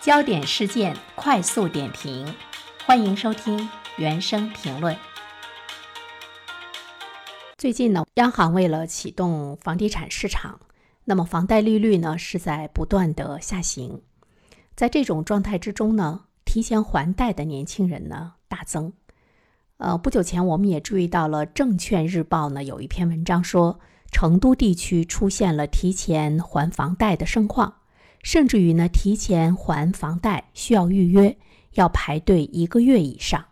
焦点事件快速点评，欢迎收听原声评论。最近呢，央行为了启动房地产市场，那么房贷利率呢是在不断的下行。在这种状态之中呢，提前还贷的年轻人呢大增。呃，不久前我们也注意到了《证券日报》呢有一篇文章说，成都地区出现了提前还房贷的盛况。甚至于呢，提前还房贷需要预约，要排队一个月以上。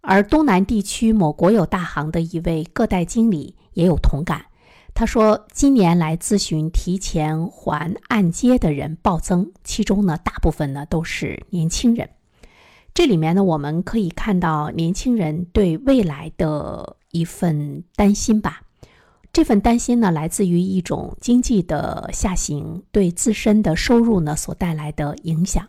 而东南地区某国有大行的一位个贷经理也有同感，他说，今年来咨询提前还按揭的人暴增，其中呢，大部分呢都是年轻人。这里面呢，我们可以看到年轻人对未来的一份担心吧。这份担心呢，来自于一种经济的下行对自身的收入呢所带来的影响。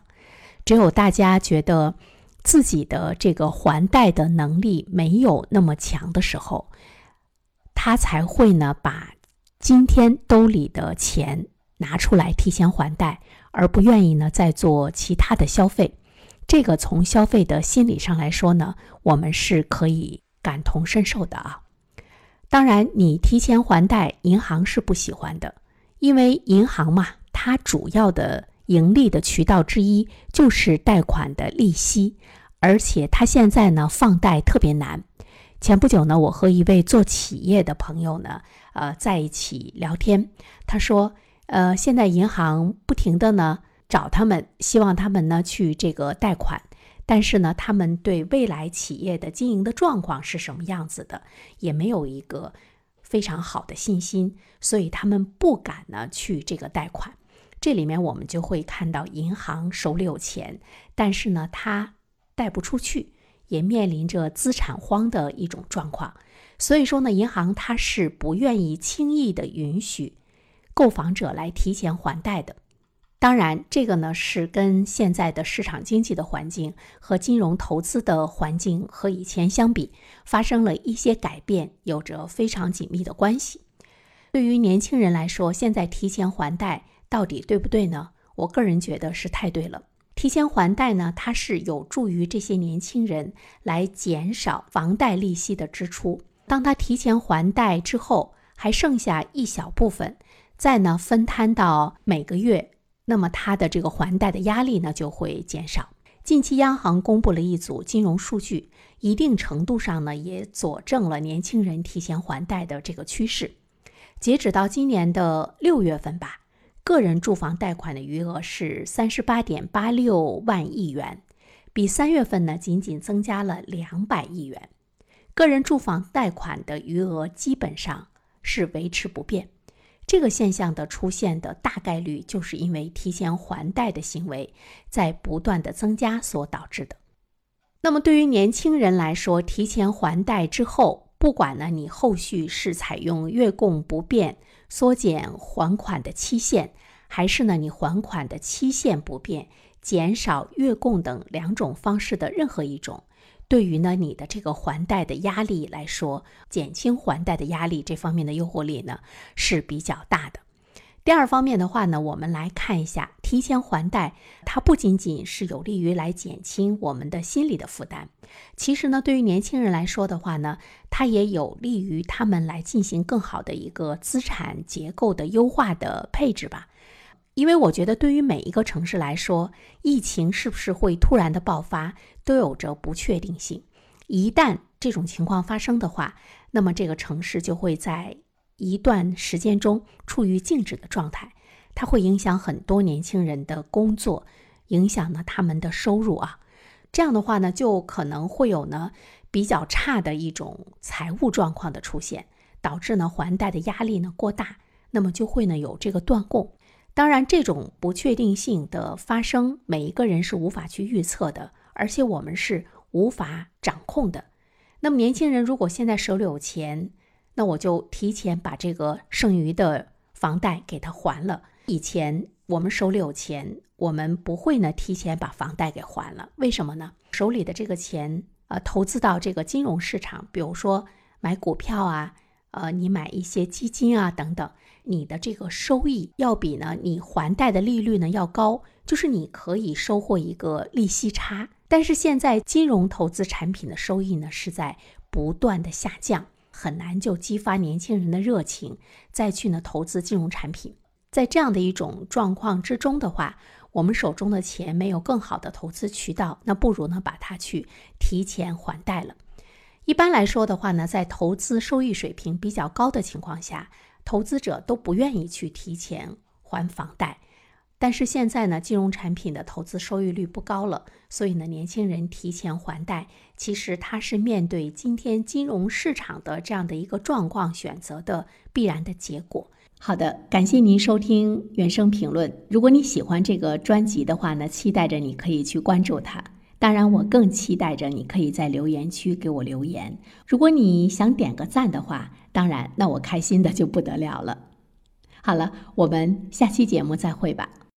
只有大家觉得自己的这个还贷的能力没有那么强的时候，他才会呢把今天兜里的钱拿出来提前还贷，而不愿意呢再做其他的消费。这个从消费的心理上来说呢，我们是可以感同身受的啊。当然，你提前还贷，银行是不喜欢的，因为银行嘛，它主要的盈利的渠道之一就是贷款的利息，而且它现在呢放贷特别难。前不久呢，我和一位做企业的朋友呢，呃，在一起聊天，他说，呃，现在银行不停的呢找他们，希望他们呢去这个贷款。但是呢，他们对未来企业的经营的状况是什么样子的，也没有一个非常好的信心，所以他们不敢呢去这个贷款。这里面我们就会看到，银行手里有钱，但是呢，他贷不出去，也面临着资产荒的一种状况。所以说呢，银行它是不愿意轻易的允许购房者来提前还贷的。当然，这个呢是跟现在的市场经济的环境和金融投资的环境和以前相比发生了一些改变，有着非常紧密的关系。对于年轻人来说，现在提前还贷到底对不对呢？我个人觉得是太对了。提前还贷呢，它是有助于这些年轻人来减少房贷利息的支出。当他提前还贷之后，还剩下一小部分，再呢分摊到每个月。那么它的这个还贷的压力呢就会减少。近期央行公布了一组金融数据，一定程度上呢也佐证了年轻人提前还贷的这个趋势。截止到今年的六月份吧，个人住房贷款的余额是三十八点八六万亿元，比三月份呢仅仅增加了两百亿元。个人住房贷款的余额基本上是维持不变。这个现象的出现的大概率，就是因为提前还贷的行为在不断的增加所导致的。那么对于年轻人来说，提前还贷之后，不管呢你后续是采用月供不变、缩减还款的期限，还是呢你还款的期限不变、减少月供等两种方式的任何一种。对于呢，你的这个还贷的压力来说，减轻还贷的压力这方面的诱惑力呢是比较大的。第二方面的话呢，我们来看一下提前还贷，它不仅仅是有利于来减轻我们的心理的负担，其实呢，对于年轻人来说的话呢，它也有利于他们来进行更好的一个资产结构的优化的配置吧。因为我觉得，对于每一个城市来说，疫情是不是会突然的爆发，都有着不确定性。一旦这种情况发生的话，那么这个城市就会在一段时间中处于静止的状态，它会影响很多年轻人的工作，影响呢他们的收入啊。这样的话呢，就可能会有呢比较差的一种财务状况的出现，导致呢还贷的压力呢过大，那么就会呢有这个断供。当然，这种不确定性的发生，每一个人是无法去预测的，而且我们是无法掌控的。那么，年轻人如果现在手里有钱，那我就提前把这个剩余的房贷给他还了。以前我们手里有钱，我们不会呢提前把房贷给还了。为什么呢？手里的这个钱，呃，投资到这个金融市场，比如说买股票啊，呃，你买一些基金啊等等，你的这个收益要比呢你还贷的利率呢要高，就是你可以收获一个利息差。但是现在金融投资产品的收益呢是在不断的下降，很难就激发年轻人的热情再去呢投资金融产品。在这样的一种状况之中的话，我们手中的钱没有更好的投资渠道，那不如呢把它去提前还贷了。一般来说的话呢，在投资收益水平比较高的情况下，投资者都不愿意去提前还房贷。但是现在呢，金融产品的投资收益率不高了，所以呢，年轻人提前还贷，其实他是面对今天金融市场的这样的一个状况选择的必然的结果。好的，感谢您收听原声评论。如果你喜欢这个专辑的话呢，期待着你可以去关注它。当然，我更期待着你可以在留言区给我留言。如果你想点个赞的话，当然，那我开心的就不得了了。好了，我们下期节目再会吧。